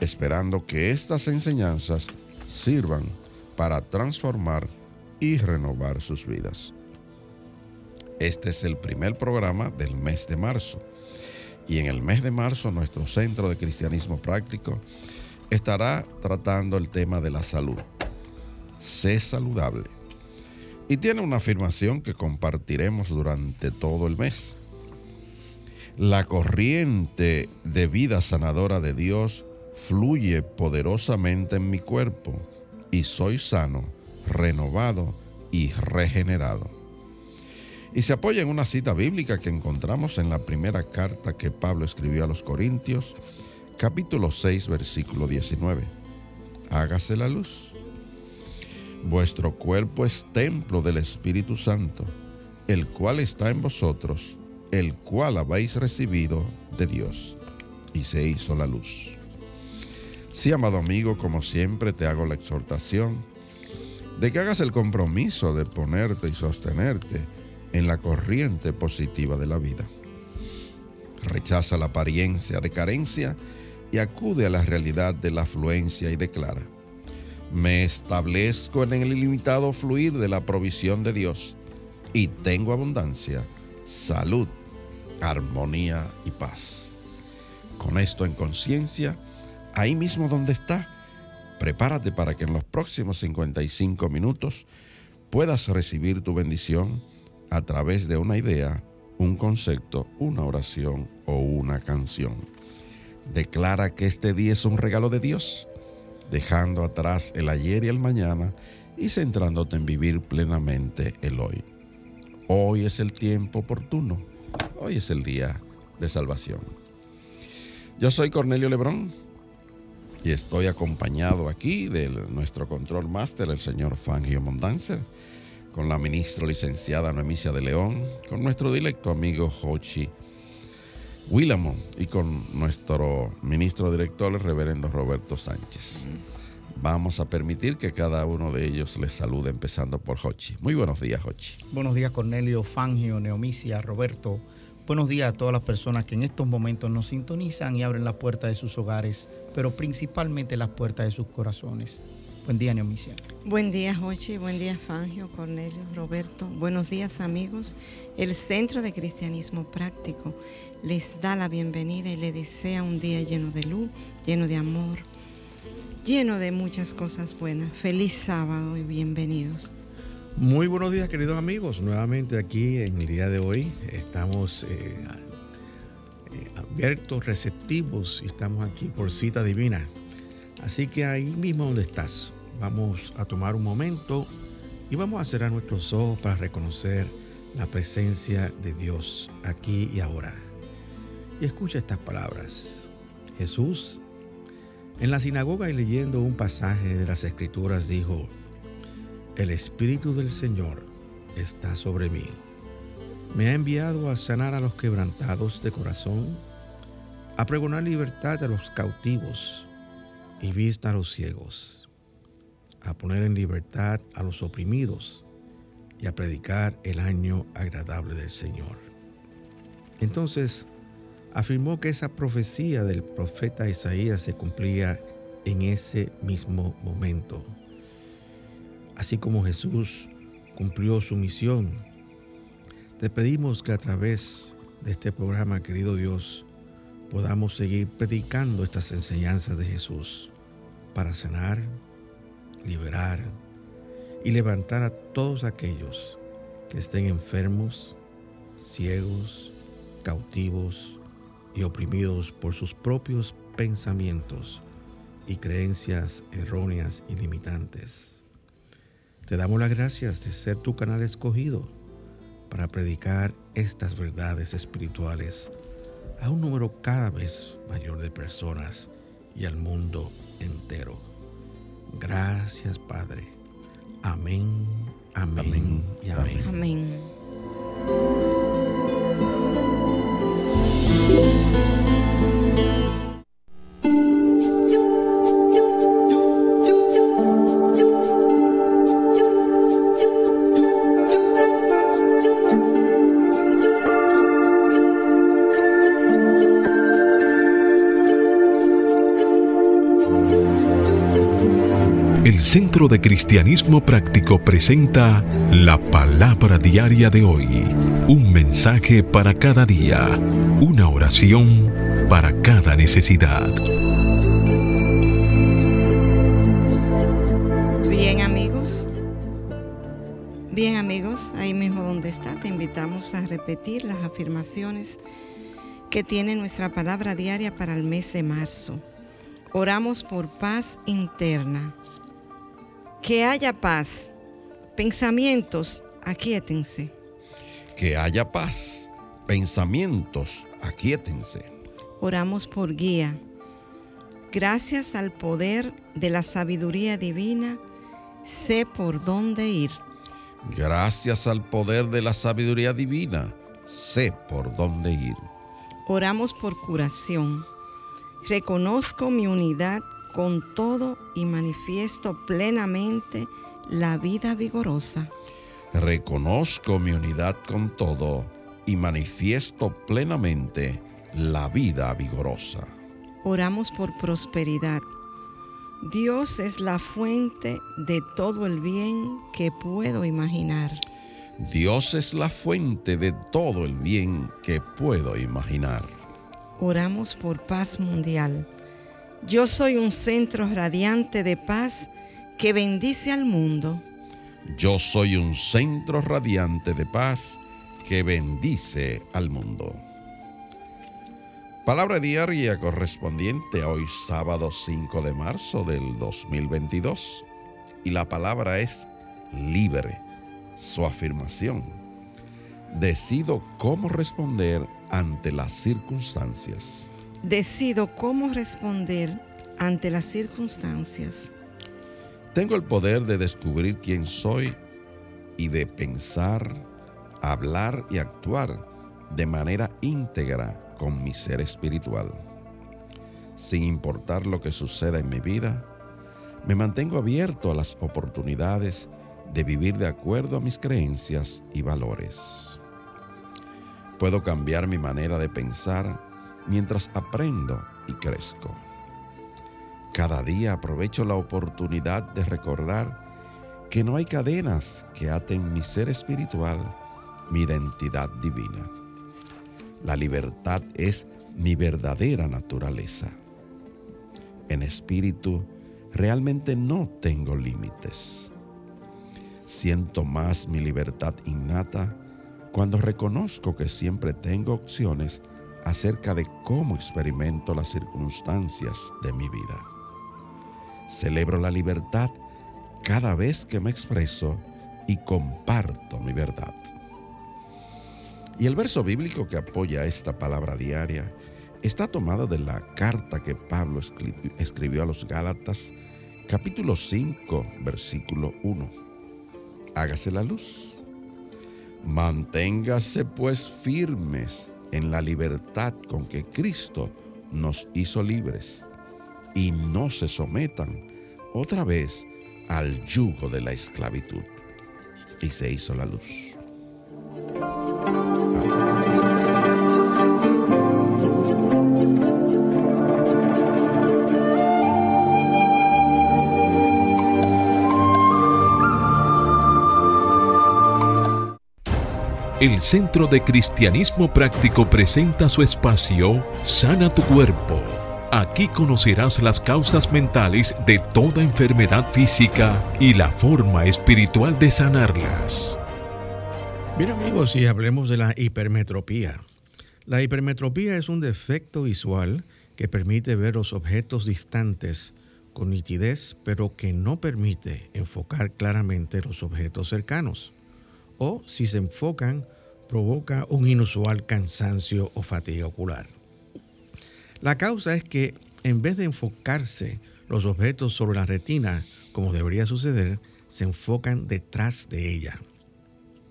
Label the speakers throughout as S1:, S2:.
S1: esperando que estas enseñanzas sirvan para transformar y renovar sus vidas. Este es el primer programa del mes de marzo y en el mes de marzo nuestro Centro de Cristianismo Práctico estará tratando el tema de la salud. Sé saludable. Y tiene una afirmación que compartiremos durante todo el mes la corriente de vida sanadora de Dios fluye poderosamente en mi cuerpo y soy sano, renovado y regenerado. Y se apoya en una cita bíblica que encontramos en la primera carta que Pablo escribió a los Corintios, capítulo 6, versículo 19. Hágase la luz. Vuestro cuerpo es templo del Espíritu Santo, el cual está en vosotros el cual habéis recibido de Dios. Y se hizo la luz. Sí, amado amigo, como siempre te hago la exhortación de que hagas el compromiso de ponerte y sostenerte en la corriente positiva de la vida. Rechaza la apariencia de carencia y acude a la realidad de la afluencia y declara, me establezco en el ilimitado fluir de la provisión de Dios y tengo abundancia, salud, armonía y paz. Con esto en conciencia, ahí mismo donde está, prepárate para que en los próximos 55 minutos puedas recibir tu bendición a través de una idea, un concepto, una oración o una canción. Declara que este día es un regalo de Dios, dejando atrás el ayer y el mañana y centrándote en vivir plenamente el hoy. Hoy es el tiempo oportuno Hoy es el día de salvación. Yo soy Cornelio Lebrón y estoy acompañado aquí de nuestro control máster, el señor Fangio Mondanzer, con la ministra licenciada Noemicia de León, con nuestro directo amigo Hochi Willamon y con nuestro ministro director, el reverendo Roberto Sánchez. Vamos a permitir que cada uno de ellos les salude, empezando por Hochi. Muy buenos días, Hochi.
S2: Buenos días, Cornelio, Fangio, Neomicia, Roberto. Buenos días a todas las personas que en estos momentos nos sintonizan y abren la puerta de sus hogares, pero principalmente las puertas de sus corazones. Buen día, Neomicia.
S3: Buen día, Hochi. Buen día, Fangio, Cornelio, Roberto. Buenos días, amigos. El Centro de Cristianismo Práctico les da la bienvenida y les desea un día lleno de luz, lleno de amor, lleno de muchas cosas buenas. Feliz sábado y bienvenidos.
S4: Muy buenos días queridos amigos, nuevamente aquí en el día de hoy estamos eh, eh, abiertos, receptivos y estamos aquí por cita divina. Así que ahí mismo donde estás, vamos a tomar un momento y vamos a cerrar nuestros ojos para reconocer la presencia de Dios aquí y ahora. Y escucha estas palabras. Jesús en la sinagoga y leyendo un pasaje de las Escrituras dijo, El Espíritu del Señor está sobre mí. Me ha enviado a sanar a los quebrantados de corazón, a pregonar libertad a los cautivos y vista a los ciegos, a poner en libertad a los oprimidos y a predicar el año agradable del Señor. Entonces, afirmó que esa profecía del profeta Isaías se cumplía en ese mismo momento. Así como Jesús cumplió su misión, te pedimos que a través de este programa, querido Dios, podamos seguir predicando estas enseñanzas de Jesús para sanar, liberar y levantar a todos aquellos que estén enfermos, ciegos, cautivos y oprimidos por sus propios pensamientos y creencias erróneas y limitantes. Te damos las gracias de ser tu canal escogido para predicar estas verdades espirituales a un número cada vez mayor de personas y al mundo entero. Gracias, Padre. Amén, amén, y amén.
S3: Amén.
S5: De Cristianismo Práctico presenta la palabra diaria de hoy. Un mensaje para cada día. Una oración para cada necesidad.
S3: Bien amigos, bien amigos, ahí mismo donde está, te invitamos a repetir las afirmaciones que tiene nuestra palabra diaria para el mes de marzo. Oramos por paz interna. Que haya paz. Pensamientos, aquíétense.
S1: Que haya paz. Pensamientos, aquíétense.
S3: Oramos por guía. Gracias al poder de la sabiduría divina, sé por dónde ir.
S1: Gracias al poder de la sabiduría divina, sé por dónde ir.
S3: Oramos por curación. Reconozco mi unidad con todo y manifiesto plenamente la vida vigorosa.
S1: Reconozco mi unidad con todo y manifiesto plenamente la vida vigorosa.
S3: Oramos por prosperidad. Dios es la fuente de todo el bien que puedo imaginar.
S1: Dios es la fuente de todo el bien que puedo imaginar.
S3: Oramos por paz mundial. Yo soy un centro radiante de paz que bendice al mundo.
S1: Yo soy un centro radiante de paz que bendice al mundo. Palabra diaria correspondiente a hoy sábado 5 de marzo del 2022. Y la palabra es libre. Su afirmación. Decido cómo responder ante las circunstancias.
S3: Decido cómo responder ante las circunstancias.
S1: Tengo el poder de descubrir quién soy y de pensar, hablar y actuar de manera íntegra con mi ser espiritual. Sin importar lo que suceda en mi vida, me mantengo abierto a las oportunidades de vivir de acuerdo a mis creencias y valores. Puedo cambiar mi manera de pensar mientras aprendo y crezco. Cada día aprovecho la oportunidad de recordar que no hay cadenas que aten mi ser espiritual, mi identidad divina. La libertad es mi verdadera naturaleza. En espíritu, realmente no tengo límites. Siento más mi libertad innata cuando reconozco que siempre tengo opciones acerca de cómo experimento las circunstancias de mi vida. Celebro la libertad cada vez que me expreso y comparto mi verdad. Y el verso bíblico que apoya esta palabra diaria está tomado de la carta que Pablo escribió a los Gálatas, capítulo 5, versículo 1. Hágase la luz. Manténgase pues firmes en la libertad con que Cristo nos hizo libres y no se sometan otra vez al yugo de la esclavitud. Y se hizo la luz.
S5: El Centro de Cristianismo Práctico presenta su espacio Sana tu Cuerpo. Aquí conocerás las causas mentales de toda enfermedad física y la forma espiritual de sanarlas.
S4: Bien amigos, y hablemos de la hipermetropía. La hipermetropía es un defecto visual que permite ver los objetos distantes con nitidez, pero que no permite enfocar claramente los objetos cercanos. O si se enfocan, provoca un inusual cansancio o fatiga ocular. La causa es que en vez de enfocarse los objetos sobre la retina, como debería suceder, se enfocan detrás de ella.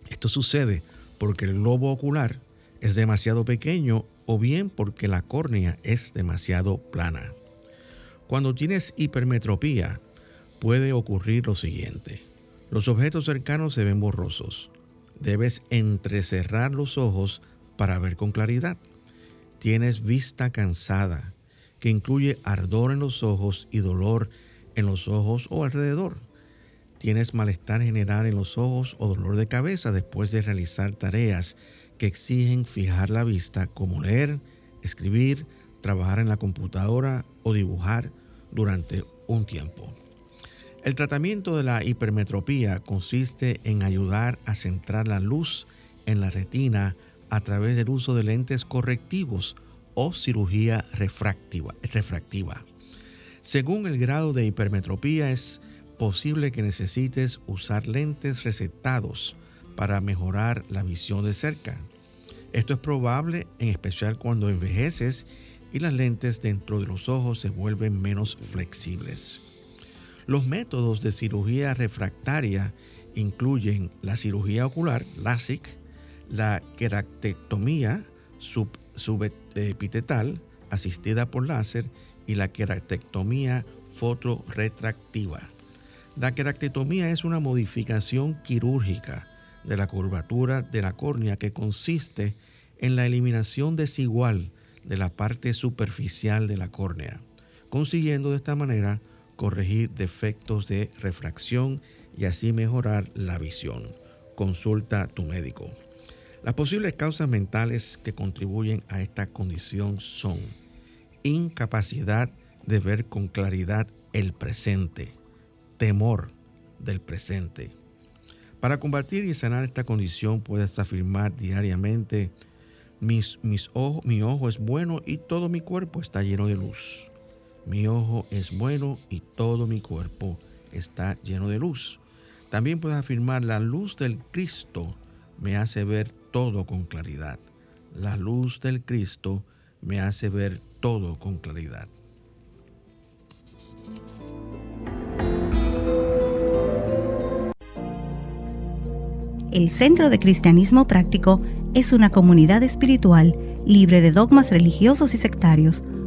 S4: Esto sucede porque el globo ocular es demasiado pequeño o bien porque la córnea es demasiado plana. Cuando tienes hipermetropía, puede ocurrir lo siguiente. Los objetos cercanos se ven borrosos. Debes entrecerrar los ojos para ver con claridad. Tienes vista cansada, que incluye ardor en los ojos y dolor en los ojos o alrededor. Tienes malestar general en los ojos o dolor de cabeza después de realizar tareas que exigen fijar la vista como leer, escribir, trabajar en la computadora o dibujar durante un tiempo. El tratamiento de la hipermetropía consiste en ayudar a centrar la luz en la retina a través del uso de lentes correctivos o cirugía refractiva. Según el grado de hipermetropía es posible que necesites usar lentes recetados para mejorar la visión de cerca. Esto es probable en especial cuando envejeces y las lentes dentro de los ojos se vuelven menos flexibles. Los métodos de cirugía refractaria incluyen la cirugía ocular, LASIK, la queractectomía subepitetal asistida por láser y la queractectomía fotoretractiva. La queractectomía es una modificación quirúrgica de la curvatura de la córnea que consiste en la eliminación desigual de la parte superficial de la córnea, consiguiendo de esta manera corregir defectos de refracción y así mejorar la visión. Consulta a tu médico. Las posibles causas mentales que contribuyen a esta condición son incapacidad de ver con claridad el presente, temor del presente. Para combatir y sanar esta condición puedes afirmar diariamente mis, mis mi ojo es bueno y todo mi cuerpo está lleno de luz. Mi ojo es bueno y todo mi cuerpo está lleno de luz. También puedes afirmar, la luz del Cristo me hace ver todo con claridad. La luz del Cristo me hace ver todo con claridad.
S6: El Centro de Cristianismo Práctico es una comunidad espiritual libre de dogmas religiosos y sectarios,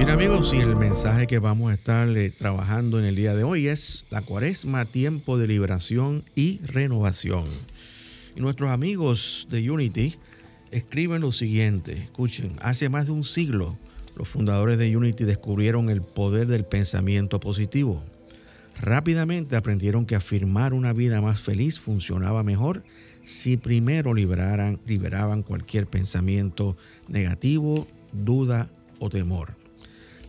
S4: Bien amigos, y el mensaje que vamos a estar eh, trabajando en el día de hoy es la cuaresma, tiempo de liberación y renovación. Y nuestros amigos de Unity escriben lo siguiente, escuchen, hace más de un siglo los fundadores de Unity descubrieron el poder del pensamiento positivo. Rápidamente aprendieron que afirmar una vida más feliz funcionaba mejor si primero liberaban cualquier pensamiento negativo, duda o temor.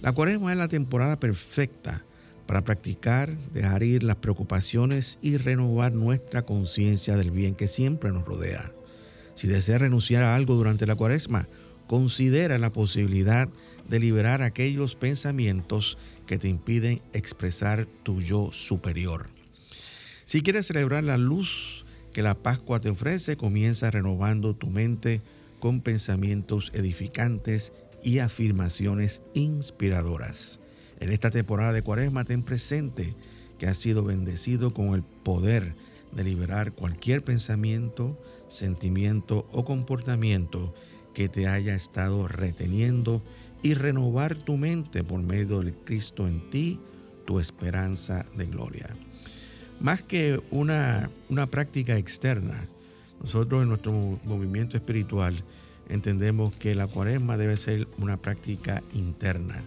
S4: La cuaresma es la temporada perfecta para practicar, dejar ir las preocupaciones y renovar nuestra conciencia del bien que siempre nos rodea. Si deseas renunciar a algo durante la cuaresma, considera la posibilidad de liberar aquellos pensamientos que te impiden expresar tu yo superior. Si quieres celebrar la luz que la Pascua te ofrece, comienza renovando tu mente con pensamientos edificantes y afirmaciones inspiradoras. En esta temporada de Cuaresma ten presente que has sido bendecido con el poder de liberar cualquier pensamiento, sentimiento o comportamiento que te haya estado reteniendo y renovar tu mente por medio del Cristo en ti, tu esperanza de gloria. Más que una, una práctica externa, nosotros en nuestro movimiento espiritual entendemos que la cuaresma debe ser una práctica interna,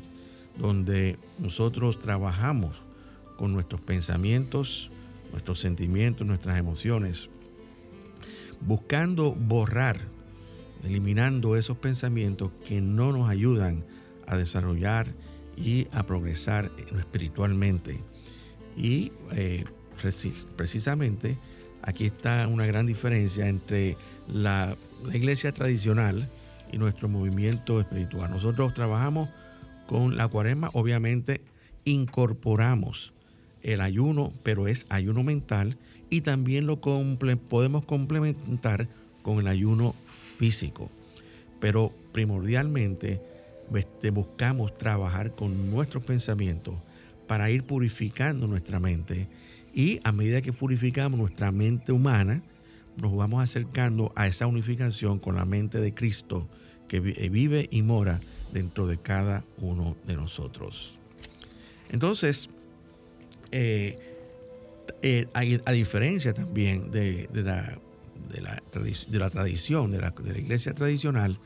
S4: donde nosotros trabajamos con nuestros pensamientos, nuestros sentimientos, nuestras emociones, buscando borrar, eliminando esos pensamientos que no nos ayudan a desarrollar y a progresar espiritualmente. Y eh, precisamente aquí está una gran diferencia entre la, la iglesia tradicional y nuestro movimiento espiritual. Nosotros trabajamos con la cuaresma, obviamente incorporamos el ayuno, pero es ayuno mental y también lo podemos complementar con el ayuno físico. Pero primordialmente este, buscamos trabajar con nuestros pensamientos para ir purificando nuestra mente y a medida que purificamos nuestra mente humana, nos vamos acercando a esa unificación con la mente de Cristo que eh, vive y mora dentro de cada uno de nosotros. Entonces, eh, eh, a, diferencia también de, la, de, la, tradición, de la, iglesia tradicional,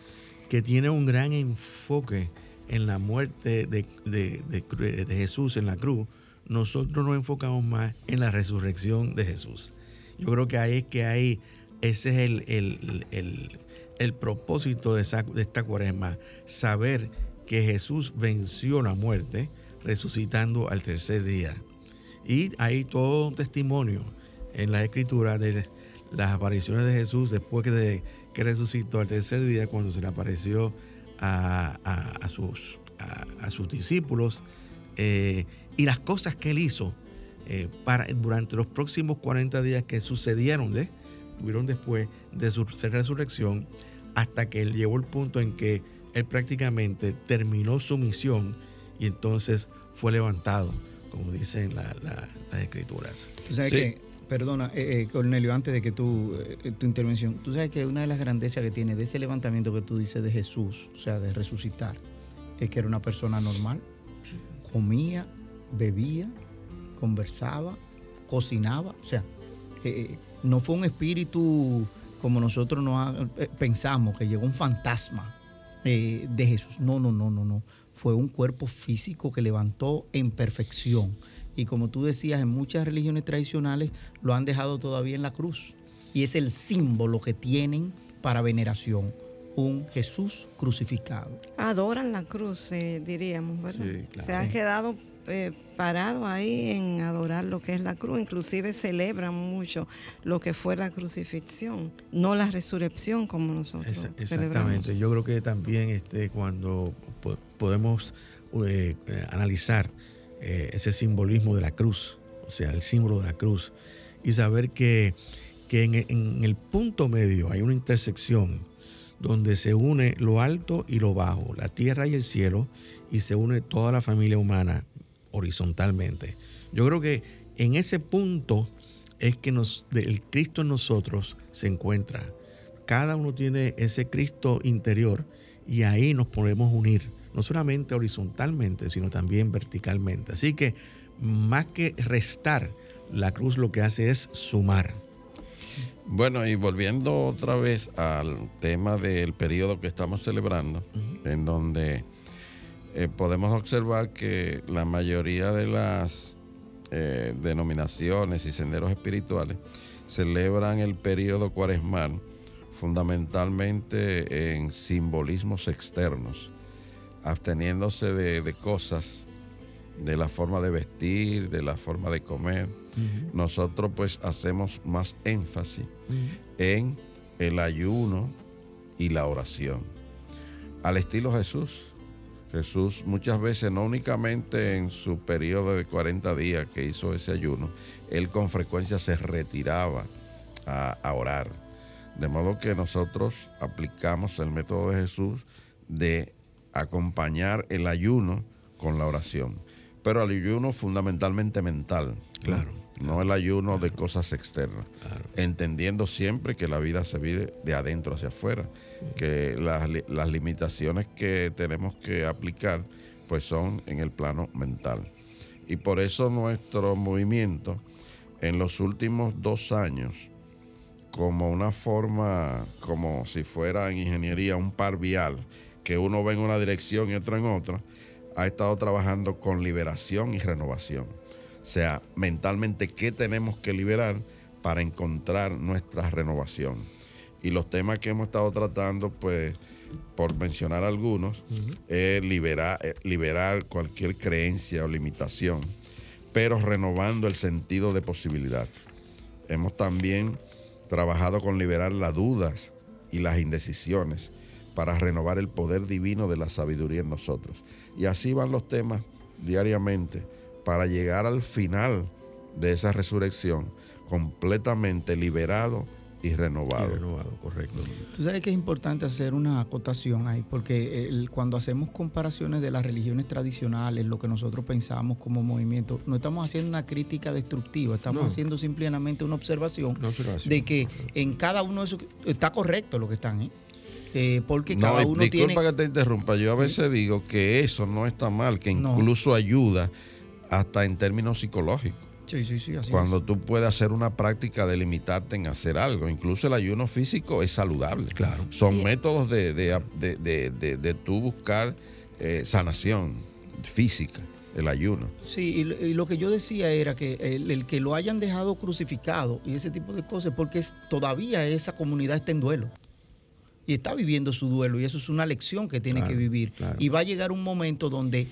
S4: que tiene un gran enfoque en la muerte de, Jesús en la cruz, nosotros nos enfocamos más en la resurrección de Jesús. Yo creo que ahí es que hay, ese es el, el propósito de, de esta cuaresma, saber que Jesús venció la muerte resucitando al tercer día. Y hay todo un testimonio en la escritura de las apariciones de Jesús después de que resucitó al tercer día cuando se le apareció a, sus, a, sus, discípulos eh, y las cosas que él hizo eh, para, durante los próximos 40 días que sucedieron, tuvieron después de su resurrección, hasta que él llegó el punto en que él prácticamente terminó su misión y entonces fue levantado como dicen las escrituras.
S2: Tú sabes que, perdona, eh, eh, Cornelio, antes de que tú, eh, tu intervención, tú sabes que una de las grandezas que tiene de ese levantamiento que tú dices de Jesús, o sea, de resucitar, es que era una persona normal, comía, bebía, conversaba, cocinaba, o sea, no fue un espíritu como nosotros no pensamos, que llegó un fantasma de Jesús. No, no, no, no, no fue un cuerpo físico que levantó en perfección. Y como tú decías, en muchas religiones tradicionales lo han dejado todavía en la cruz. Y es el símbolo que tienen para veneración, un Jesús crucificado.
S3: Adoran la cruz, eh, diríamos, ¿verdad? Se han quedado eh, parado ahí en adorar lo que es la cruz, inclusive celebran mucho lo que fue la crucifixión, no la resurrección como nosotros.
S4: exactamente, yo creo que también este, cuando podemos eh, eh, analizar ese simbolismo de la cruz, o sea, el símbolo de la cruz, y saber que, en, en el punto medio hay una intersección donde se une lo alto y lo bajo, la tierra y el cielo, y se une toda la familia humana horizontalmente. Yo creo que en ese punto es que nos, el Cristo en nosotros se encuentra. Cada uno tiene ese Cristo interior y ahí nos podemos unir, no solamente horizontalmente, sino también verticalmente. Así que más que restar, la cruz lo que hace es sumar.
S1: Bueno, y volviendo otra vez al tema del periodo que estamos celebrando, en donde eh, podemos observar que la mayoría de las eh, denominaciones y senderos espirituales celebran el periodo cuaresmal fundamentalmente en simbolismos externos, absteniéndose de, cosas, de la forma de vestir, de la forma de comer. Nosotros pues hacemos más énfasis en el ayuno y la oración. Al estilo Jesús, Jesús muchas veces, no únicamente en su periodo de 40 días que hizo ese ayuno, él con frecuencia se retiraba a, orar. De modo que nosotros aplicamos el método de Jesús de acompañar el ayuno con la oración. Pero el ayuno fundamentalmente mental.
S4: Claro.
S1: No el ayuno de cosas externas. Entendiendo siempre que la vida se vive de adentro hacia afuera, que las, las limitaciones que tenemos que aplicar pues son en el plano mental. Y por eso nuestro movimiento en los últimos dos años, como una forma, como si fuera en ingeniería un par vial, que uno va en una dirección y otro en otra, ha estado trabajando con liberación y renovación. O sea, mentalmente, ¿qué tenemos que liberar para encontrar nuestra renovación? Y los temas que hemos estado tratando, pues, por mencionar algunos, es liberar, eh, liberar cualquier creencia o limitación, pero renovando el sentido de posibilidad. Hemos también trabajado con liberar las dudas y las indecisiones para renovar el poder divino de la sabiduría en nosotros. Y así van los temas diariamente para llegar al final de esa resurrección completamente liberado y renovado.
S4: renovado, correcto.
S2: Tú sabes que es importante hacer una acotación ahí, porque cuando hacemos comparaciones de las religiones tradicionales, lo que nosotros pensamos como movimiento, no estamos haciendo una crítica destructiva, estamos haciendo simplemente una observación, de que en cada uno de esos está correcto lo que están, ¿eh? Eh, porque cada uno
S1: tiene... Disculpa que te interrumpa, yo a veces digo que eso no está mal, que incluso ayuda hasta en términos psicológicos.
S2: Sí, sí, sí, así
S1: Cuando tú puedes hacer una práctica de limitarte en hacer algo. Incluso el ayuno físico es saludable.
S4: Claro.
S1: Son métodos de, de, de, tú buscar eh, sanación física, el ayuno.
S2: Sí, y, lo que yo decía era que el, que lo hayan dejado crucificado y ese tipo de cosas, porque todavía esa comunidad está en duelo y está viviendo su duelo y eso es una lección que tiene que vivir. Y va a llegar un momento donde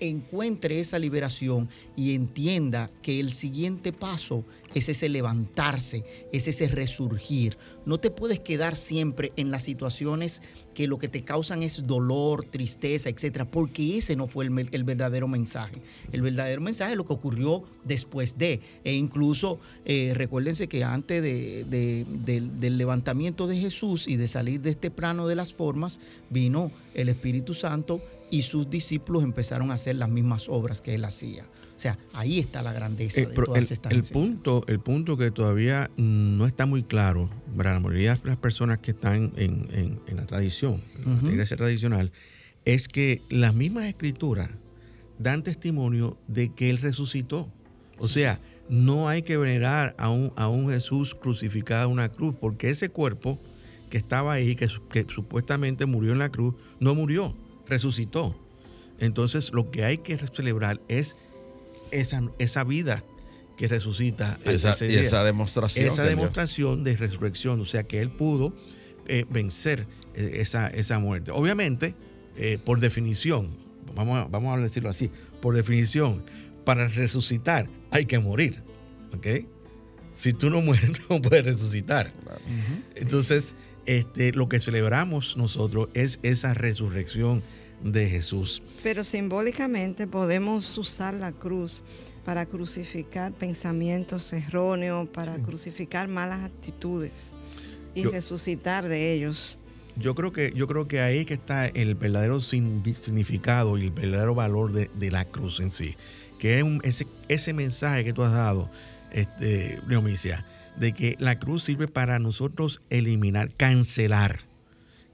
S2: encuentre esa liberación y entienda que el siguiente paso es ese levantarse, es ese resurgir. No te puedes quedar siempre en las situaciones que lo que te causan es dolor, tristeza, etcétera, porque ese no fue el, verdadero mensaje. El verdadero mensaje es lo que ocurrió después de. E incluso eh, recuérdense que antes del levantamiento de Jesús y de salir de este plano de las formas, vino el Espíritu Santo y sus discípulos empezaron a hacer las mismas obras que él hacía. O sea, ahí está la grandeza
S4: de todas estas el punto, el punto que todavía no está muy claro para la mayoría de las personas que están en, la tradición, en la iglesia tradicional, es que las mismas escrituras dan testimonio de que él resucitó. O sea, no hay que venerar a un, a un Jesús crucificado en una cruz, porque ese cuerpo que estaba ahí, que, que supuestamente murió en la cruz, no murió resucitó. Entonces lo que hay que celebrar es esa, esa vida que resucita.
S1: Esa, y esa demostración.
S4: Esa demostración de resurrección, o sea que él pudo eh, vencer eh, esa, esa, muerte. Obviamente, eh, por definición, vamos a, vamos a decirlo así, por definición, para resucitar hay que morir. ¿Ok? Si tú no mueres, no puedes resucitar. Entonces, este, lo que celebramos nosotros es esa resurrección de Jesús.
S3: Pero simbólicamente podemos usar la cruz para crucificar pensamientos erróneos, para crucificar malas actitudes y resucitar de ellos.
S4: Yo creo que yo creo que ahí que está el verdadero significado y el verdadero valor de, la cruz en sí, que es ese, mensaje que tú has dado, este, de que la cruz sirve para nosotros eliminar, cancelar,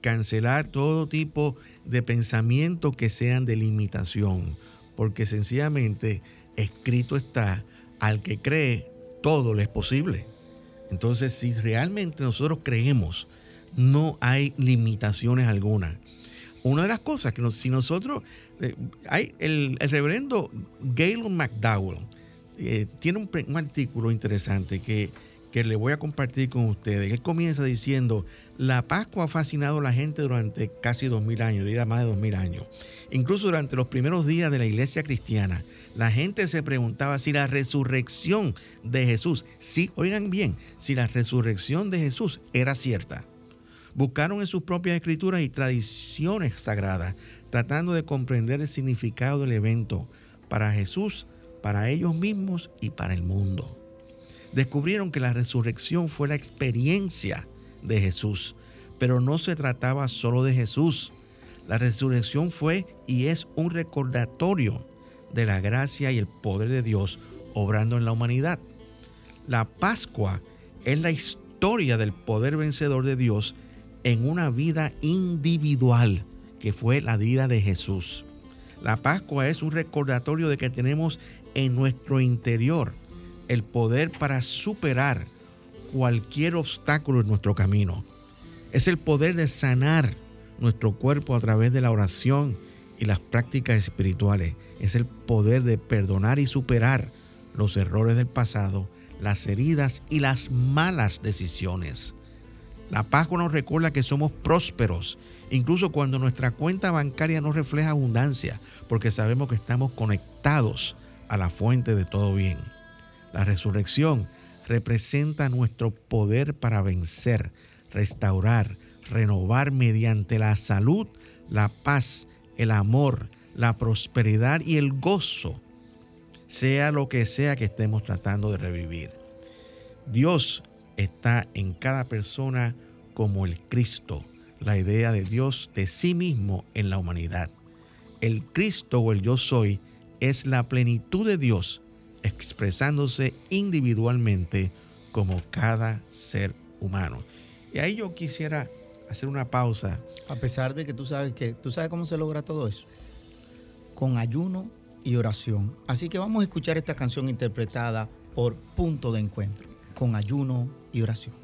S4: cancelar todo tipo de pensamiento que sean de limitación, porque sencillamente escrito está, al que cree, todo le es posible. Entonces, si realmente nosotros creemos, no hay limitaciones alguna. Una de las cosas que si nosotros, eh, hay el, reverendo Galen McDowell, eh, tiene un, artículo interesante que, que le voy a compartir con ustedes. Él comienza diciendo, la Pascua ha fascinado a la gente durante casi dos mil años, diría más de dos mil años. Incluso durante los primeros días de la iglesia cristiana, la gente se preguntaba si la resurrección de Jesús, sí, oigan bien, si la resurrección de Jesús era cierta. Buscaron en sus propias escrituras y tradiciones sagradas, tratando de comprender el significado del evento para Jesús, para ellos mismos y para el mundo. Descubrieron que la resurrección fue la experiencia de Jesús. Pero no se trataba solo de Jesús. La resurrección fue y es un recordatorio de la gracia y el poder de Dios obrando en la humanidad. La Pascua es la historia del poder vencedor de Dios en una vida individual, que fue la vida de Jesús. La Pascua es un recordatorio de que tenemos en nuestro interior el poder para superar cualquier obstáculo en nuestro camino. Es el poder de sanar nuestro cuerpo a través de la oración y las prácticas espirituales. Es el poder de perdonar y superar los errores del pasado, las heridas y las malas decisiones. La Pascua nos recuerda que somos prósperos, incluso cuando nuestra cuenta bancaria no refleja abundancia, porque sabemos que estamos conectados a la fuente de todo bien. La resurrección representa nuestro poder para vencer, restaurar, renovar mediante la salud, la paz, el amor, la prosperidad y el gozo, sea lo que sea que estemos tratando de revivir. Dios está en cada persona como el Cristo, la idea de Dios de sí mismo en la humanidad. El Cristo o el yo soy es la plenitud de Dios expresándose individualmente como cada ser humano. Y ahí yo quisiera hacer una pausa.
S2: A pesar de que tú sabes que tú sabes cómo se logra todo eso, con ayuno y oración. Así que vamos a escuchar esta canción interpretada por Punto de Encuentro, con ayuno y oración.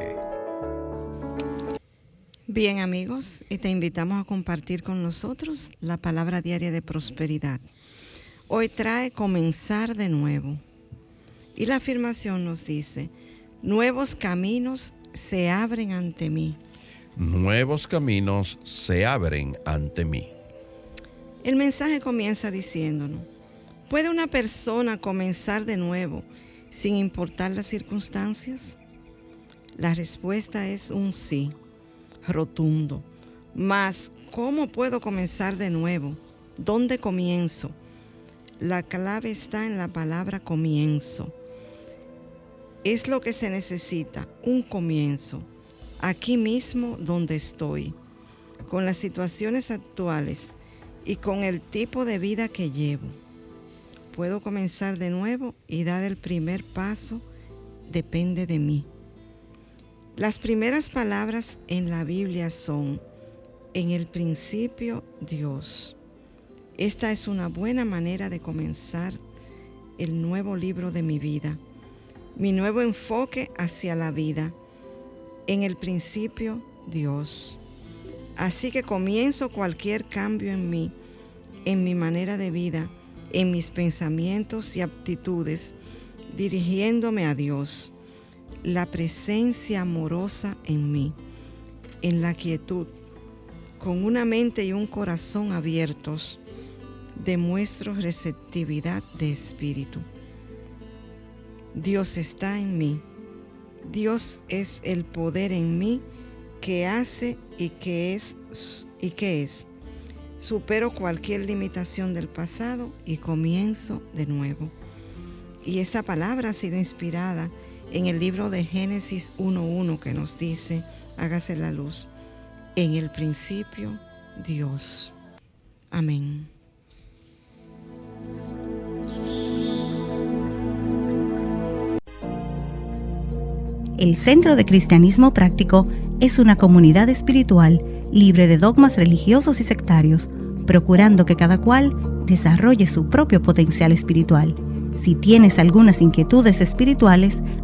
S3: Bien amigos, y te invitamos a compartir con nosotros la palabra diaria de prosperidad. Hoy trae comenzar de nuevo. Y la afirmación nos dice, nuevos caminos se abren ante mí.
S1: Nuevos caminos se abren ante mí.
S3: El mensaje comienza diciéndonos, ¿puede una persona comenzar de nuevo sin importar las circunstancias? La respuesta es un sí rotundo. Mas, ¿cómo puedo comenzar de nuevo? ¿Dónde comienzo? La clave está en la palabra comienzo. Es lo que se necesita, un comienzo, aquí mismo donde estoy, con las situaciones actuales y con el tipo de vida que llevo. Puedo comenzar de nuevo y dar el primer paso, depende de mí. Las primeras palabras en la Biblia son, en el principio Dios. Esta es una buena manera de comenzar el nuevo libro de mi vida, mi nuevo enfoque hacia la vida. En el principio Dios. Así que comienzo cualquier cambio en mí, en mi manera de vida, en mis pensamientos y aptitudes, dirigiéndome a Dios la presencia amorosa en mí, en la quietud, con una mente y un corazón abiertos, demuestro receptividad de espíritu. Dios está en mí. Dios es el poder en mí que hace y que es y que es. Supero cualquier limitación del pasado y comienzo de nuevo. Y esta palabra ha sido inspirada en el libro de Génesis 1.1 que nos dice, hágase la luz. En el principio, Dios. Amén.
S6: El Centro de Cristianismo Práctico es una comunidad espiritual libre de dogmas religiosos y sectarios, procurando que cada cual desarrolle su propio potencial espiritual. Si tienes algunas inquietudes espirituales,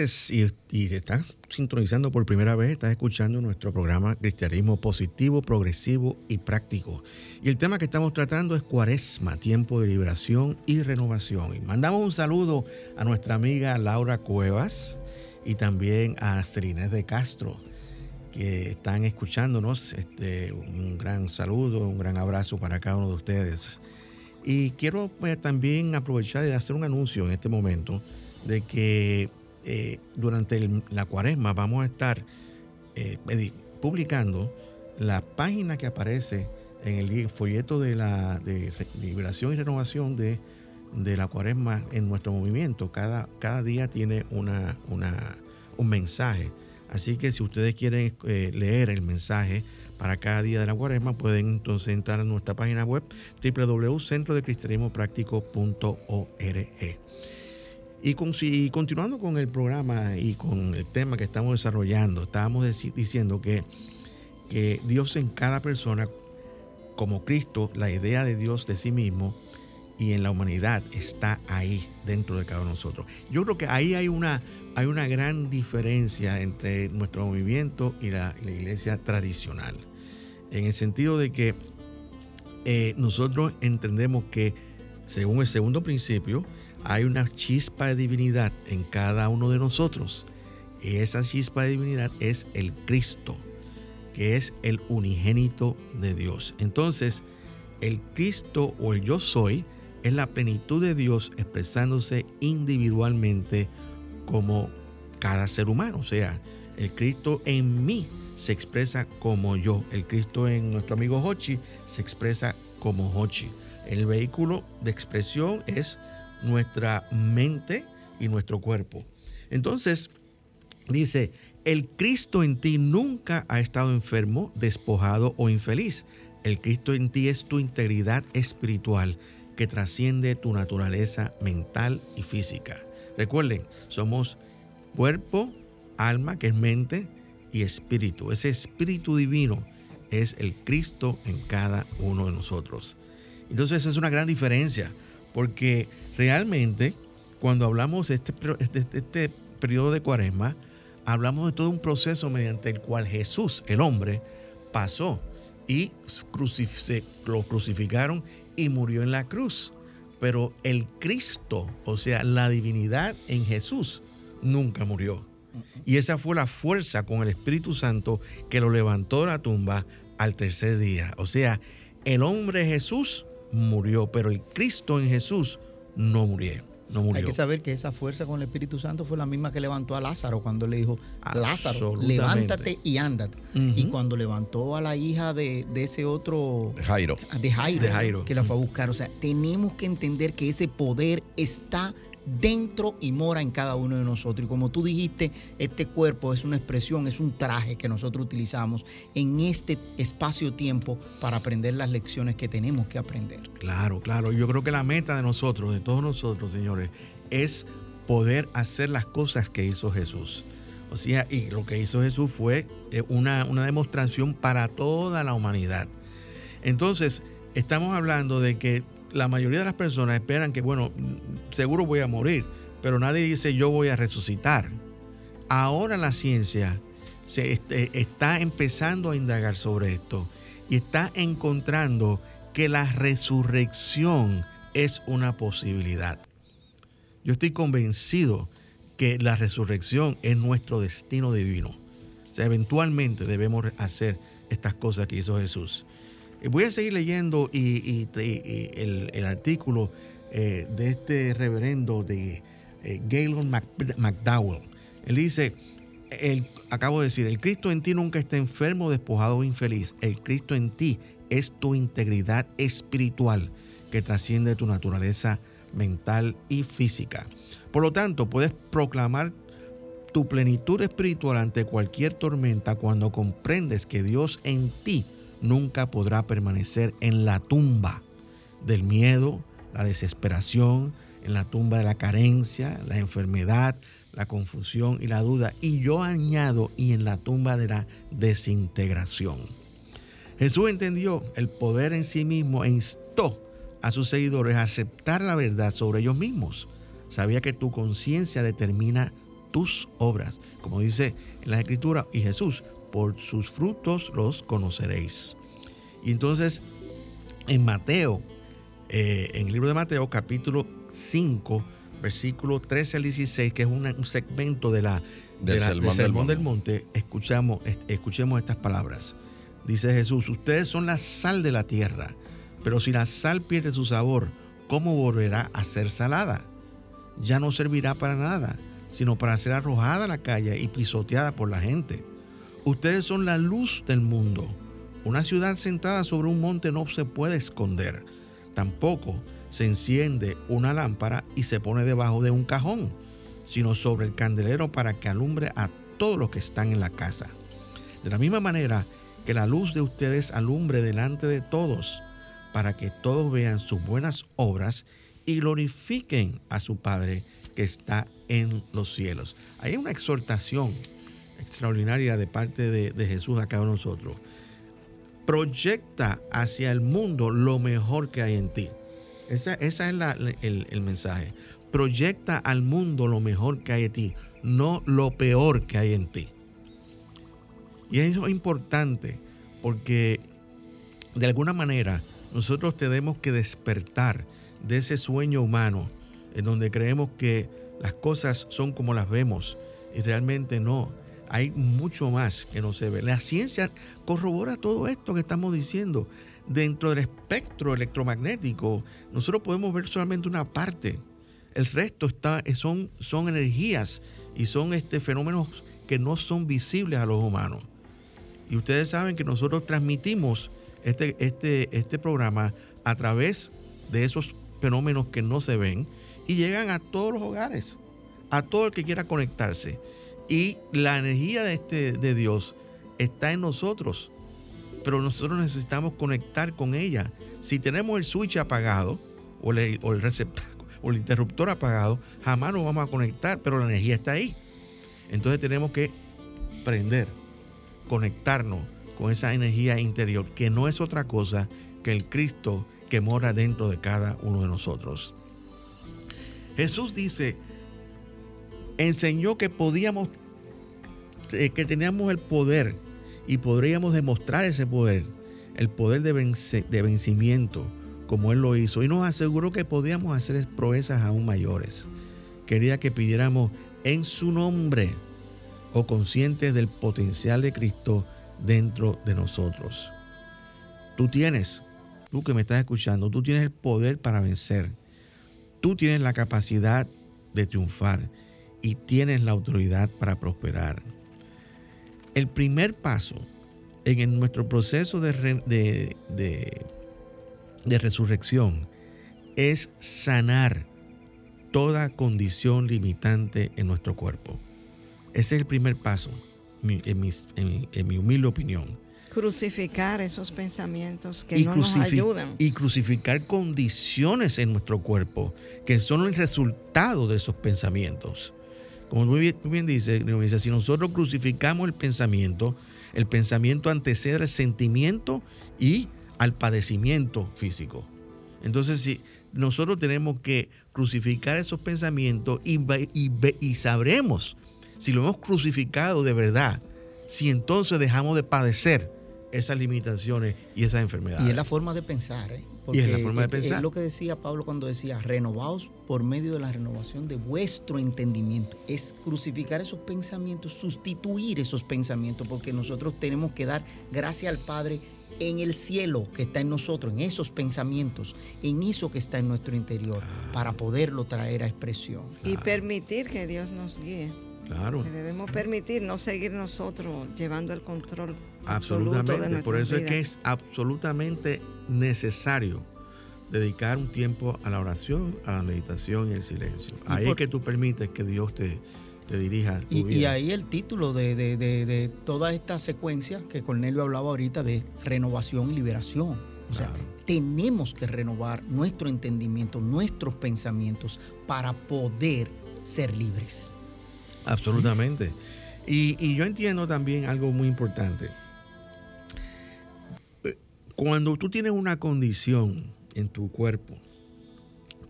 S4: Y, y están sintonizando por primera vez, estás escuchando nuestro programa Cristianismo Positivo, Progresivo y Práctico. Y el tema que estamos tratando es Cuaresma, tiempo de liberación y renovación. Y mandamos un saludo a nuestra amiga Laura Cuevas y también a Celinés de Castro, que están escuchándonos. Este, un gran saludo, un gran abrazo para cada uno de ustedes. Y quiero pues, también aprovechar y hacer un anuncio en este momento de que eh, durante la cuaresma vamos a estar eh, publicando la página que aparece en el folleto de la de liberación y renovación de, la cuaresma en nuestro movimiento. Cada, día tiene un mensaje. Así que si ustedes quieren eh, leer el mensaje para cada día de la cuaresma, pueden entonces entrar a nuestra página web www.centrodecristianismopráctico.org. Y, continuando con el programa y con el tema que estamos desarrollando, estábamos diciendo que, que Dios en cada persona, como Cristo, la idea de Dios de sí mismo y en la humanidad está ahí dentro de cada uno de nosotros. Yo creo que ahí hay una, hay una gran diferencia entre nuestro movimiento y la, iglesia tradicional, en el sentido de que eh, nosotros entendemos que, según el segundo principio, hay una chispa de divinidad en cada uno de nosotros. Y esa chispa de divinidad es el Cristo, que es el unigénito de Dios. Entonces, el Cristo o el yo soy es la plenitud de Dios expresándose individualmente como cada ser humano. O sea, el Cristo en mí se expresa como yo. El Cristo en nuestro amigo Hochi se expresa como Hochi. El vehículo de expresión es nuestra mente y nuestro cuerpo. Entonces, dice, el Cristo en ti nunca ha estado enfermo, despojado o infeliz. El Cristo en ti es tu integridad espiritual que trasciende tu naturaleza mental y física. Recuerden, somos cuerpo, alma, que es mente, y espíritu. Ese espíritu divino es el Cristo en cada uno de nosotros. Entonces, es una gran diferencia, porque realmente cuando hablamos de este, este, periodo de cuaresma, hablamos de todo un proceso mediante el cual Jesús, el hombre, pasó y lo crucificaron y murió en la cruz. Pero el Cristo, o sea, la divinidad en Jesús, nunca murió. Y esa fue la fuerza con el Espíritu Santo que lo levantó de la tumba al tercer día. O sea, el hombre Jesús murió, pero el Cristo en Jesús no murió. No murió.
S2: Hay que saber que esa fuerza con el Espíritu Santo fue la misma que levantó a Lázaro cuando le dijo, Lázaro, levántate y ándate. Y cuando levantó a la hija de, ese otro...
S1: Jairo.
S2: De Jairo, de Jairo. Que la fue a buscar. O sea, tenemos que entender que ese poder está dentro y mora en cada uno de nosotros. Y como tú dijiste, este cuerpo es una expresión, es un traje que nosotros utilizamos en este espacio-tiempo para aprender las lecciones que tenemos que aprender.
S4: Claro, claro. Yo creo que la meta de nosotros, de todos nosotros, señores, es poder hacer las cosas que hizo Jesús. O sea, y lo que hizo Jesús fue eh, una, una demostración para toda la humanidad. Entonces, estamos hablando de que la mayoría de las personas esperan que, bueno, seguro voy a morir, pero nadie dice yo voy a resucitar. Ahora la ciencia se este, está empezando a indagar sobre esto y está encontrando que la resurrección es una posibilidad. Yo estoy convencido que la resurrección es nuestro destino divino. O sea, eventualmente debemos hacer estas cosas que hizo Jesús. Voy a seguir leyendo y, el, artículo eh, de este reverendo de eh, Galen McDowell. Él dice, acabo de decir, el Cristo en ti nunca está enfermo, despojado o infeliz. El Cristo en ti es tu integridad espiritual que trasciende tu naturaleza mental y física. Por lo tanto, puedes proclamar tu plenitud espiritual ante cualquier tormenta cuando comprendes que Dios en ti nunca podrá permanecer en la tumba del miedo, la desesperación, en la tumba de la carencia, la enfermedad, la confusión y la duda. Y yo añado, y en la tumba de la desintegración. Jesús entendió el poder en sí mismo e instó a sus seguidores a aceptar la verdad sobre ellos mismos. Sabía que tu conciencia determina tus obras, como dice en la escritura, y Jesús, por sus frutos los conoceréis. Y entonces, en Mateo, eh, en el libro de Mateo, capítulo 5, versículo 13 al 16, que es un segmento de la, del, sermón, del, monte, escuchamos, escuchemos estas palabras. Dice Jesús, ustedes son la sal de la tierra, pero si la sal pierde su sabor, ¿cómo volverá a ser salada? Ya no servirá para nada, sino para ser arrojada a la calle y pisoteada por la gente. Ustedes son la luz del mundo. Una ciudad sentada sobre un monte no se puede esconder. Tampoco se enciende una lámpara y se pone debajo de un cajón, sino sobre el candelero para que alumbre a todos los que están en la casa. De la misma manera que la luz de ustedes alumbre delante de todos, para que todos vean sus buenas obras y glorifiquen a su Padre que está en los cielos. Hay una exhortación extraordinaria de parte de, Jesús a cada uno de nosotros. Proyecta hacia el mundo lo mejor que hay en ti. Ese es el, el mensaje. Proyecta al mundo lo mejor que hay en ti, no lo peor que hay en ti. Y eso es importante porque de alguna manera nosotros tenemos que despertar de ese sueño humano en donde creemos que las cosas son como las vemos y realmente no. Hay mucho más que no se ve. La ciencia corrobora todo esto que estamos diciendo. Dentro del espectro electromagnético, nosotros podemos ver solamente una parte. El resto está, son, son energías y son este, fenómenos que no son visibles a los humanos. Y ustedes saben que nosotros transmitimos este, este, este programa a través de esos fenómenos que no se ven y llegan a todos los hogares, a todo el que quiera conectarse. Y la energía de, este, de Dios está en nosotros, pero nosotros necesitamos conectar con ella. Si tenemos el switch apagado o el, o el o el interruptor apagado, jamás nos vamos a conectar, pero la energía está ahí. Entonces tenemos que prender, conectarnos con esa energía interior, que no es otra cosa que el Cristo que mora dentro de cada uno de nosotros. Jesús dice, enseñó que podíamos que teníamos el poder y podríamos demostrar ese poder, el poder de, de vencimiento, como Él lo hizo, y nos aseguró que podíamos hacer proezas aún mayores. Quería que pidiéramos en su nombre o conscientes del potencial de Cristo dentro de nosotros. Tú tienes, tú que me estás escuchando, tú tienes el poder para vencer. Tú tienes la capacidad de triunfar y tienes la autoridad para prosperar. El primer paso en nuestro proceso de, de, resurrección es sanar toda condición limitante en nuestro cuerpo. Ese es el primer paso, en mi, humilde opinión.
S3: Crucificar esos pensamientos que no nos ayudan.
S4: Y crucificar condiciones en nuestro cuerpo que son el resultado de esos pensamientos. Como muy bien, muy bien dice, si nosotros crucificamos el pensamiento, el pensamiento antecede al sentimiento y al padecimiento físico. Entonces, si nosotros tenemos que crucificar esos pensamientos y, y, y sabremos si lo hemos crucificado de verdad, si entonces dejamos de padecer esas limitaciones y esas enfermedades.
S2: Y es la forma de pensar, ¿eh?
S4: Y es la forma de pensar.
S2: Es lo que decía Pablo cuando decía, renovaos por medio de la renovación de vuestro entendimiento. Es crucificar esos pensamientos, sustituir esos pensamientos, porque nosotros tenemos que dar gracias al Padre en el cielo que está en nosotros, en esos pensamientos, en eso que está en nuestro interior, para poderlo traer a expresión.
S3: Y permitir que Dios nos guíe.
S4: Claro.
S3: Que debemos permitir, no seguir nosotros llevando el control.
S4: Absolutamente. Por eso es que es absolutamente necesario dedicar un tiempo a la oración, a la meditación y el silencio. ahí es que tú permites que Dios te, te dirija.
S2: y, y, ahí el título de, de, de, toda esta secuencia que Cornelio hablaba ahorita de renovación y liberación. O sea, tenemos que renovar nuestro entendimiento, nuestros pensamientos para poder ser libres.
S4: Absolutamente. Y, yo entiendo también algo muy importante. Cuando tú tienes una condición en tu cuerpo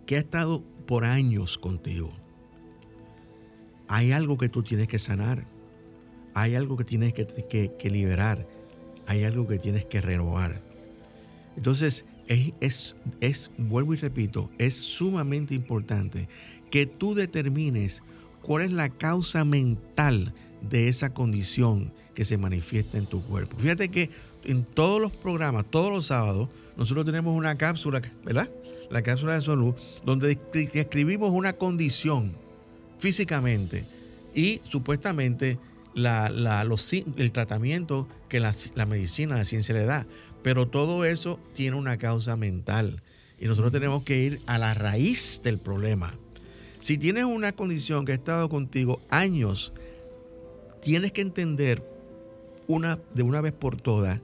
S4: que ha estado por años contigo, hay algo que tú tienes que sanar, hay algo que tienes que, liberar, hay algo que tienes que renovar. Entonces, es, es, vuelvo y repito, es sumamente importante que tú determines cuál es la causa mental de esa condición que se manifiesta en tu cuerpo. Fíjate que en todos los programas, todos los sábados, nosotros tenemos una cápsula, ¿verdad? La cápsula de salud, donde escribimos una condición físicamente y supuestamente el tratamiento que la, la, medicina, la ciencia le da. Pero todo eso tiene una causa mental y nosotros tenemos que ir a la raíz del problema. Si tienes una condición que ha estado contigo años, tienes que entender una, de una vez por todas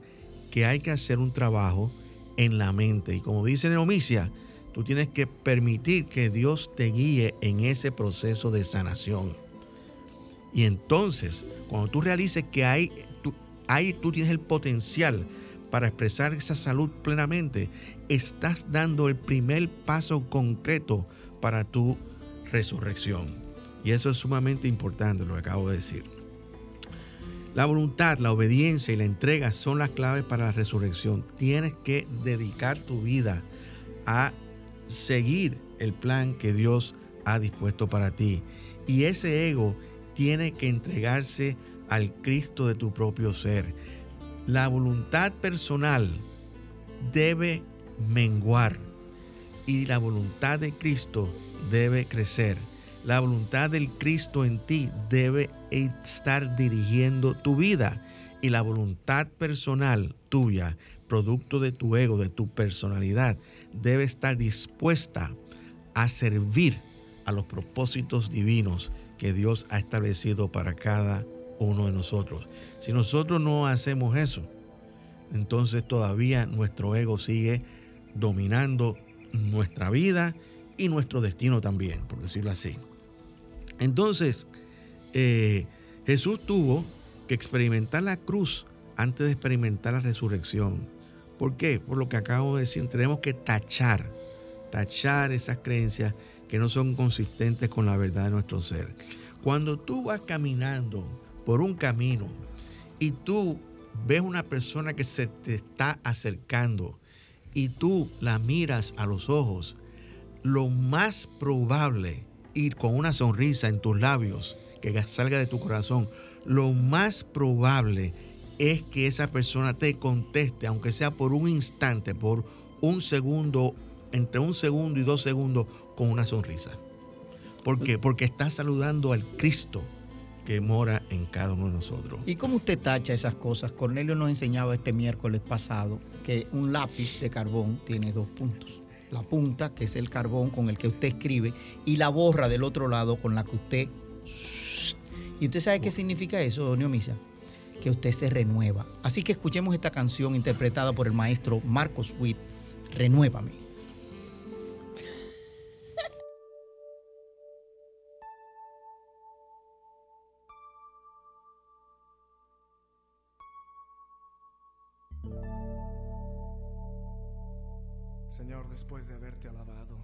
S4: que hay que hacer un trabajo en la mente. Y como dice Neomicia, tú tienes que permitir que Dios te guíe en ese proceso de sanación. Y entonces, cuando tú realices que hay, tú, ahí tú tienes el potencial para expresar esa salud plenamente, estás dando el primer paso concreto para tu resurrección. Y eso es sumamente importante lo que acabo de decir. La voluntad, la obediencia y la entrega son las claves para la resurrección. Tienes que dedicar tu vida a seguir el plan que Dios ha dispuesto para ti. Y ese ego tiene que entregarse al Cristo de tu propio ser. La voluntad personal debe menguar y la voluntad de Cristo debe crecer. La voluntad del Cristo en ti debe estar dirigiendo tu vida y la voluntad personal tuya, producto de tu ego, de tu personalidad, debe estar dispuesta a servir a los propósitos divinos que Dios ha establecido para cada uno de nosotros. Si nosotros no hacemos eso, entonces todavía nuestro ego sigue dominando nuestra vida y nuestro destino también, por decirlo así. Entonces, eh, Jesús tuvo que experimentar la cruz antes de experimentar la resurrección. ¿Por qué? Por lo que acabo de decir, tenemos que tachar, tachar esas creencias que no son consistentes con la verdad de nuestro ser. Cuando tú vas caminando por un camino y tú ves una persona que se te está acercando y tú la miras a los ojos, lo más probable, ir con una sonrisa en tus labios, que salga de tu corazón, lo más probable es que esa persona te conteste, aunque sea por un instante, por un segundo, entre un segundo y dos segundos, con una sonrisa. ¿Por qué? Porque está saludando al Cristo que mora en cada uno de nosotros.
S2: ¿Y cómo usted tacha esas cosas? Cornelio nos enseñaba este miércoles pasado que un lápiz de carbón tiene dos puntos. La punta, que es el carbón con el que usted escribe, y la borra del otro lado con la que usted... ¿Y usted sabe qué significa eso, Donio Misa? Que usted se renueva. Así que escuchemos esta canción interpretada por el maestro Marcos Witt, Renuévame.
S7: Señor, después de haberte alabado,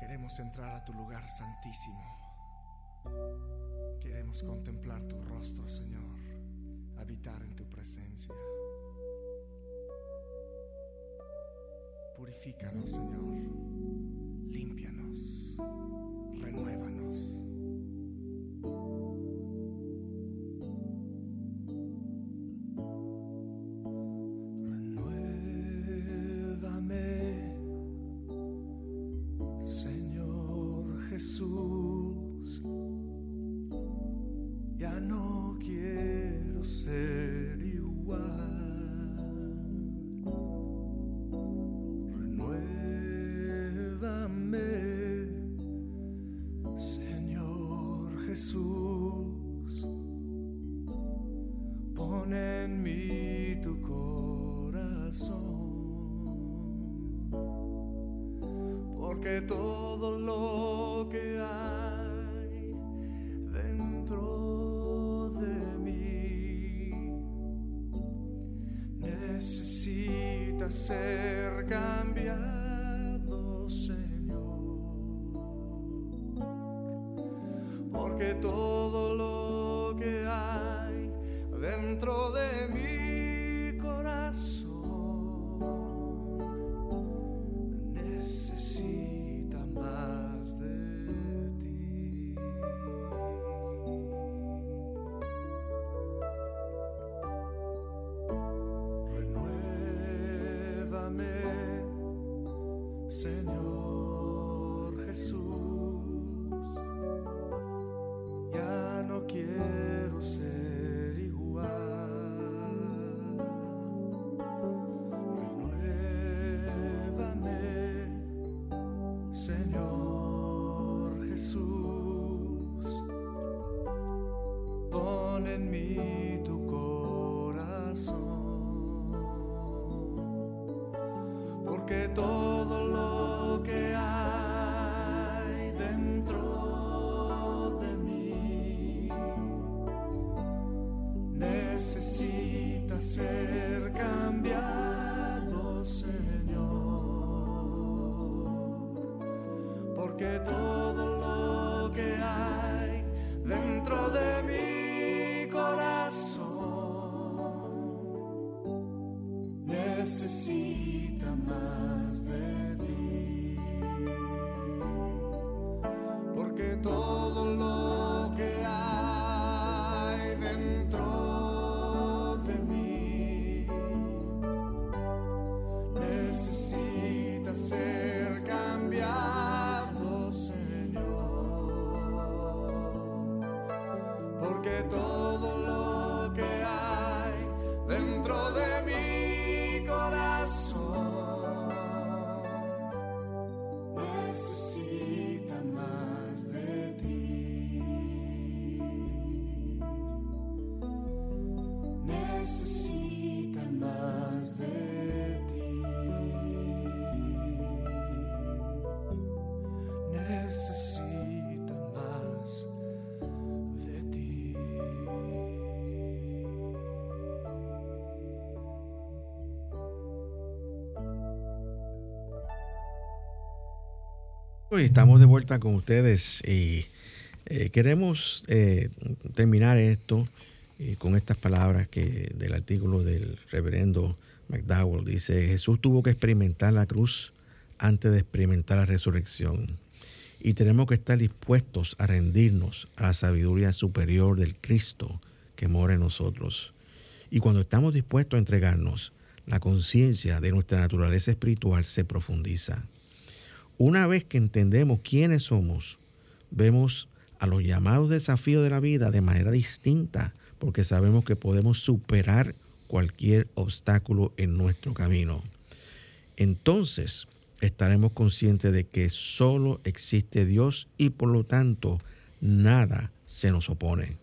S7: queremos entrar a tu lugar santísimo. Queremos contemplar tu rostro, Señor, habitar en tu presencia. Purifícanos, Señor, límpianos, renuévanos. Todo lo que hay dentro de mí necesita ser cambiado, Pon en necesita más de
S4: estamos de vuelta con ustedes y eh, queremos eh, terminar esto eh, con estas palabras que del artículo del reverendo McDowell. Dice Jesús tuvo que experimentar la cruz antes de experimentar la resurrección y tenemos que estar dispuestos a rendirnos a la sabiduría superior del Cristo que mora en nosotros. Y cuando estamos dispuestos a entregarnos la conciencia de nuestra naturaleza espiritual se profundiza una vez que entendemos quiénes somos, vemos a los llamados desafíos de la vida de manera distinta, porque sabemos que podemos superar cualquier obstáculo en nuestro camino. Entonces estaremos conscientes de que solo existe Dios y por lo tanto nada se nos opone.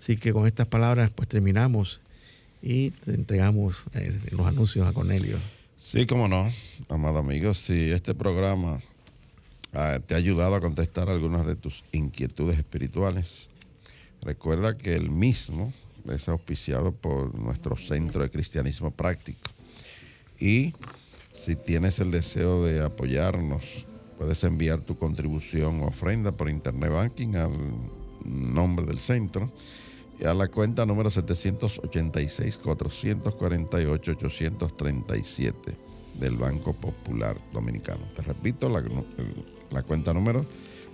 S4: Así que con estas palabras pues terminamos y entregamos eh, los anuncios a Cornelio.
S1: Sí, cómo no, amado amigo. Si este programa ah, te ha ayudado a contestar algunas de tus inquietudes espirituales, recuerda que el mismo es auspiciado por nuestro Centro de Cristianismo Práctico. Y si tienes el deseo de apoyarnos, puedes enviar tu contribución o ofrenda por Internet Banking al nombre del centro a la cuenta número 786-448-837 del Banco Popular Dominicano. Te repito, la, la cuenta número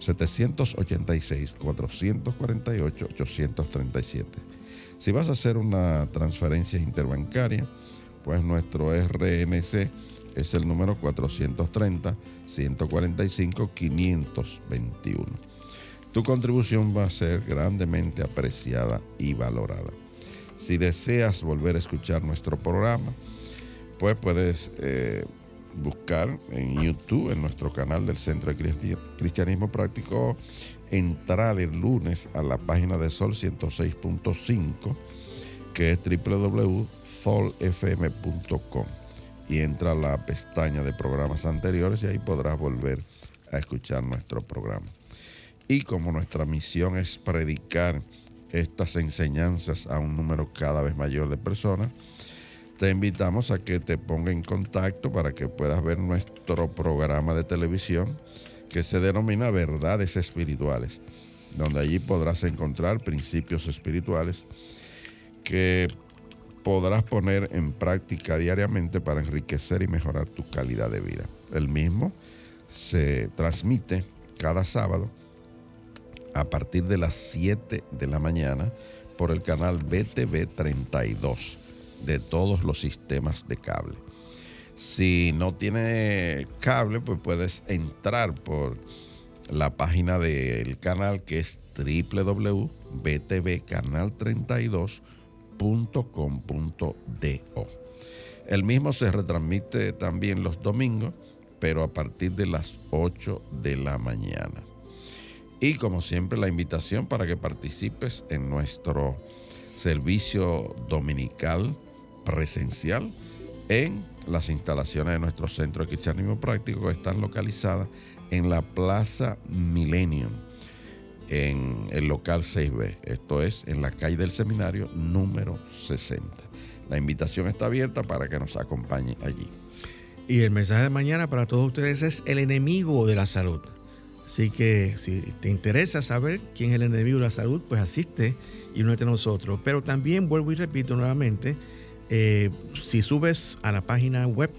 S1: 786-448-837. Si vas a hacer una transferencia interbancaria, pues nuestro RNC es el número 430-145-521. Tu contribución va a ser grandemente apreciada y valorada. Si deseas volver a escuchar nuestro programa, pues puedes eh, buscar en YouTube, en nuestro canal del Centro de Cristi- Cristianismo Práctico, entrar el lunes a la página de Sol 106.5, que es www.solfm.com. Y entra a la pestaña de programas anteriores y ahí podrás volver a escuchar nuestro programa. Y como nuestra misión es predicar estas enseñanzas a un número cada vez mayor de personas, te invitamos a que te ponga en contacto para que puedas ver nuestro programa de televisión que se denomina Verdades Espirituales, donde allí podrás encontrar principios espirituales que podrás poner en práctica diariamente para enriquecer y mejorar tu calidad de vida. El mismo se transmite cada sábado a partir de las 7 de la mañana por el canal BTV 32 de todos los sistemas de cable. Si no tiene cable, pues puedes entrar por la página del canal que es www.btvcanal32.com.do. El mismo se retransmite también los domingos, pero a partir de las 8 de la mañana. Y como siempre, la invitación para que participes en nuestro servicio dominical presencial en las instalaciones de nuestro centro de cristianismo práctico que están localizadas en la Plaza Millennium, en el local 6B, esto es en la calle del seminario número 60. La invitación está abierta para que nos acompañe allí.
S4: Y el mensaje de mañana para todos ustedes es el enemigo de la salud. Así que si te interesa saber quién es el enemigo de la salud, pues asiste y únete a nosotros. Pero también vuelvo y repito nuevamente, eh, si subes a la página web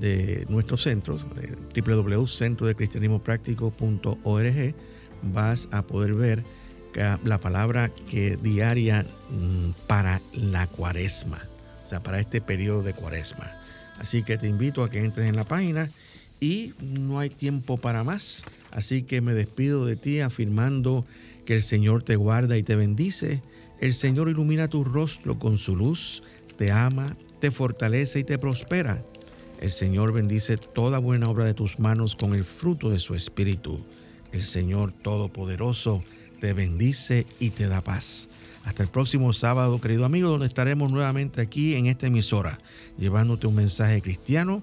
S4: de nuestros centros, eh, www.centrodecristianismopráctico.org, vas a poder ver la palabra que diaria mm, para la cuaresma, o sea, para este periodo de cuaresma. Así que te invito a que entres en la página y no hay tiempo para más. Así que me despido de ti afirmando que el Señor te guarda y te bendice. El Señor ilumina tu rostro con su luz te ama, te fortalece y te prospera. El Señor bendice toda buena obra de tus manos con el fruto de su espíritu. El Señor Todopoderoso te bendice y te da paz. Hasta el próximo sábado, querido amigo, donde estaremos nuevamente aquí en esta emisora, llevándote un mensaje cristiano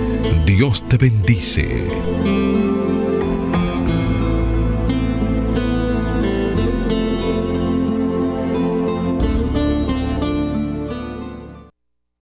S5: Dios te bendice.